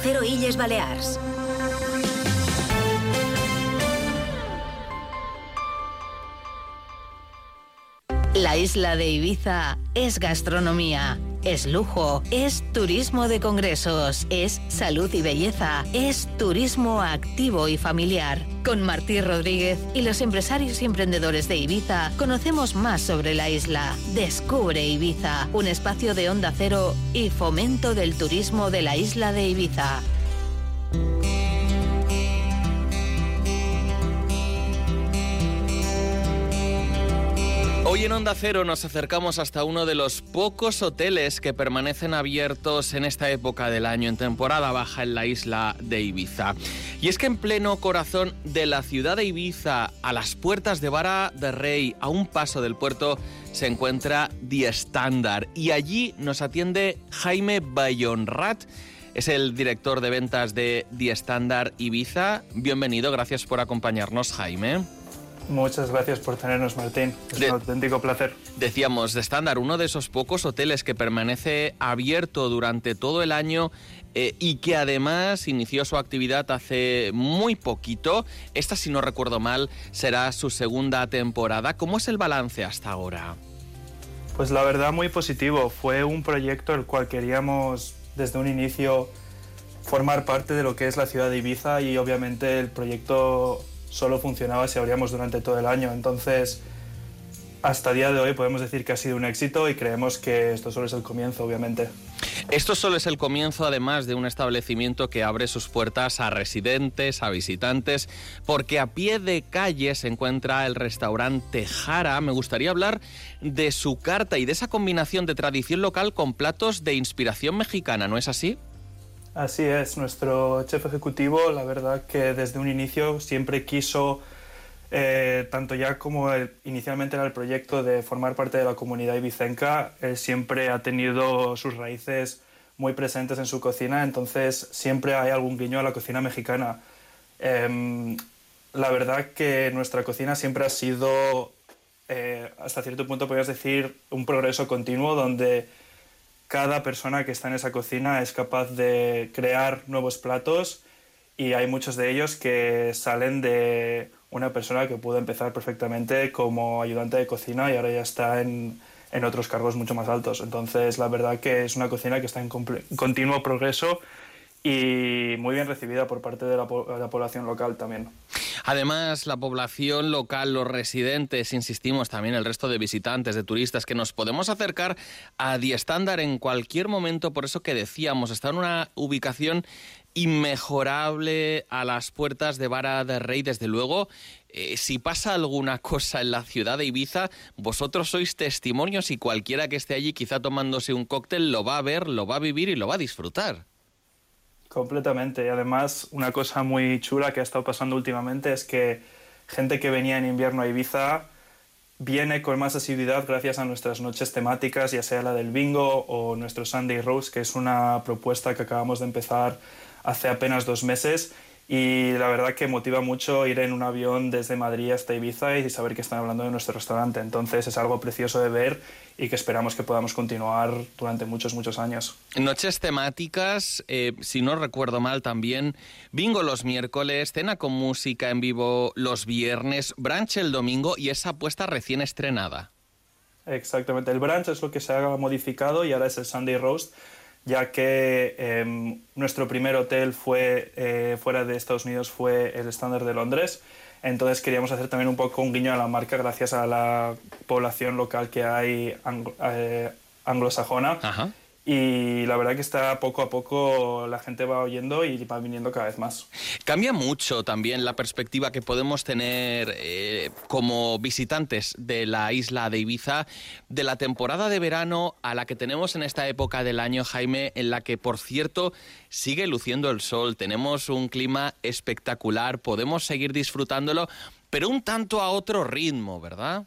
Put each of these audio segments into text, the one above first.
Cero Illes Balears. La isla de Ibiza es gastronomía, es lujo, es turismo de congresos, es salud y belleza, es turismo activo y familiar. Con Martí Rodríguez y los empresarios y emprendedores de Ibiza conocemos más sobre la isla. Descubre Ibiza, un espacio de onda cero y fomento del turismo de la isla de Ibiza. Hoy en Onda Cero nos acercamos hasta uno de los pocos hoteles que permanecen abiertos en esta época del año, en temporada baja en la isla de Ibiza. Y es que en pleno corazón de la ciudad de Ibiza, a las puertas de Vara de Rey, a un paso del puerto, se encuentra The Standard. Y allí nos atiende Jaime Bayonrat. Es el director de ventas de The Standard Ibiza. Bienvenido, gracias por acompañarnos, Jaime. Muchas gracias por tenernos, Martín. Es un auténtico placer. Decíamos, de estándar, uno de esos pocos hoteles que permanece abierto durante todo el año eh, y que además inició su actividad hace muy poquito. Esta, si no recuerdo mal, será su segunda temporada. ¿Cómo es el balance hasta ahora? Pues la verdad muy positivo. Fue un proyecto el cual queríamos desde un inicio formar parte de lo que es la ciudad de Ibiza y obviamente el proyecto solo funcionaba si abríamos durante todo el año. Entonces, hasta día de hoy podemos decir que ha sido un éxito y creemos que esto solo es el comienzo, obviamente. Esto solo es el comienzo, además de un establecimiento que abre sus puertas a residentes, a visitantes, porque a pie de calle se encuentra el restaurante Jara. Me gustaría hablar de su carta y de esa combinación de tradición local con platos de inspiración mexicana, ¿no es así? Así es, nuestro chef ejecutivo, la verdad que desde un inicio siempre quiso, eh, tanto ya como inicialmente era el proyecto de formar parte de la comunidad ibicenca, él siempre ha tenido sus raíces muy presentes en su cocina, entonces siempre hay algún guiño a la cocina mexicana. Em, la verdad que nuestra cocina siempre ha sido, eh, hasta cierto punto podrías decir, un progreso continuo donde cada persona que está en esa cocina es capaz de crear nuevos platos y hay muchos de ellos que salen de una persona que pudo empezar perfectamente como ayudante de cocina y ahora ya está en, en otros cargos mucho más altos. Entonces, la verdad que es una cocina que está en continuo progreso y muy bien recibida por parte de la, población local también. Además, la población local, los residentes, insistimos también el resto de visitantes, de turistas, que nos podemos acercar a Standard en cualquier momento, por eso que decíamos, está en una ubicación inmejorable a las puertas de Vara de Rey, desde luego. Eh, si pasa alguna cosa en la ciudad de Ibiza, vosotros sois testimonios y cualquiera que esté allí quizá tomándose un cóctel lo va a ver, lo va a vivir y lo va a disfrutar. Completamente. Y además, una cosa muy chula que ha estado pasando últimamente es que gente que venía en invierno a Ibiza viene con más asiduidad gracias a nuestras noches temáticas, ya sea la del bingo o nuestro Sunday Rose, que es una propuesta que acabamos de empezar hace apenas dos meses y la verdad que motiva mucho ir en un avión desde Madrid hasta Ibiza y saber que están hablando de nuestro restaurante. Entonces es algo precioso de ver y que esperamos que podamos continuar durante muchos, muchos años. Noches temáticas, eh, si no recuerdo mal también, bingo los miércoles, cena con música en vivo los viernes, brunch el domingo y esa apuesta recién estrenada. Exactamente, el brunch es lo que se ha modificado y ahora es el Sunday Roast ya que em, nuestro primer hotel fue eh, fuera de Estados Unidos fue el Standard de Londres. Entonces queríamos hacer también un poco un guiño a la marca gracias a la población local que hay eh, anglosajona y la verdad que está poco a poco la gente va oyendo y va viniendo cada vez más. Cambia mucho también la perspectiva que podemos tener eh, como visitantes de la isla de Ibiza de la temporada de verano a la que tenemos en esta época del año, Jaime, en la que, por cierto, sigue luciendo el sol, tenemos un clima espectacular, podemos seguir disfrutándolo, pero un tanto a otro ritmo, ¿verdad?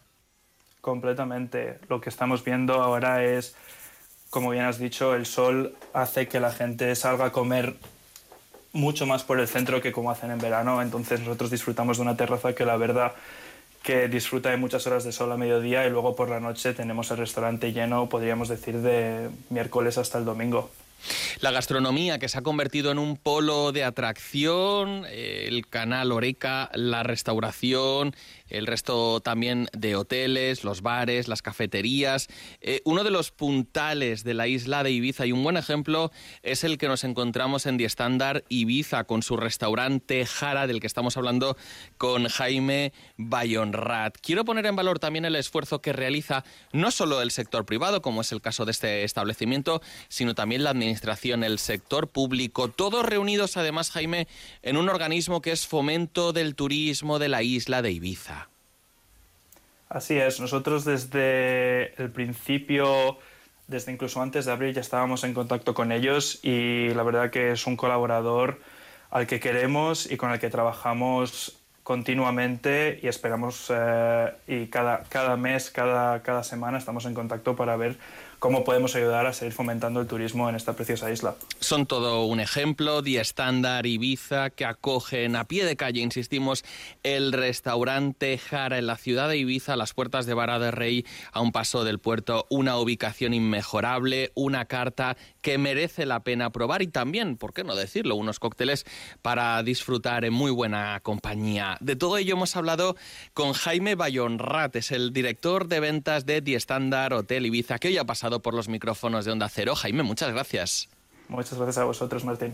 Completamente. Lo que estamos viendo ahora es como bien has dicho, el sol hace que la gente salga a comer mucho más por el centro que como hacen en verano. Entonces nosotros disfrutamos de una terraza que la verdad que disfruta de muchas horas de sol a mediodía y luego por la noche tenemos el restaurante lleno, podríamos decir, de miércoles hasta el domingo. La gastronomía que se ha convertido en un polo de atracción, eh, el canal Oreca, la restauración, el resto también de hoteles, los bares, las cafeterías. Eh, uno de los puntales de la isla de Ibiza y un buen ejemplo es el que nos encontramos en Die Standard Ibiza con su restaurante Jara del que estamos hablando con Jaime Bayonrat. Quiero poner en valor también el esfuerzo que realiza no solo el sector privado, como es el caso de este establecimiento, sino también la administración, el sector público, todos reunidos además, Jaime, en un organismo que es fomento del turismo de la isla de Ibiza. Así es, nosotros desde el principio, desde incluso antes de abril, ya estábamos en contacto con ellos y la verdad que es un colaborador al que queremos y con el que trabajamos continuamente y esperamos eh, y cada, cada mes, cada, cada semana estamos en contacto para ver cómo podemos ayudar a seguir fomentando el turismo en esta preciosa isla. Son todo un ejemplo, Día Estándar, Ibiza, que acogen a pie de calle, insistimos, el restaurante Jara en la ciudad de Ibiza, a las puertas de Vara de Rey, a un paso del puerto, una ubicación inmejorable, una carta que merece la pena probar y también, ¿por qué no decirlo?, unos cócteles para disfrutar en muy buena compañía. De todo ello hemos hablado con Jaime Bayonrat, es el director de ventas de Die Standard Hotel Ibiza, que hoy ha pasado por los micrófonos de Onda Cero. Jaime, muchas gracias. Muchas gracias a vosotros, Martín.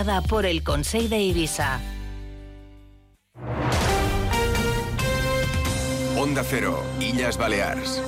por el Consejo de Ibiza. Onda Cero, Illas Baleares.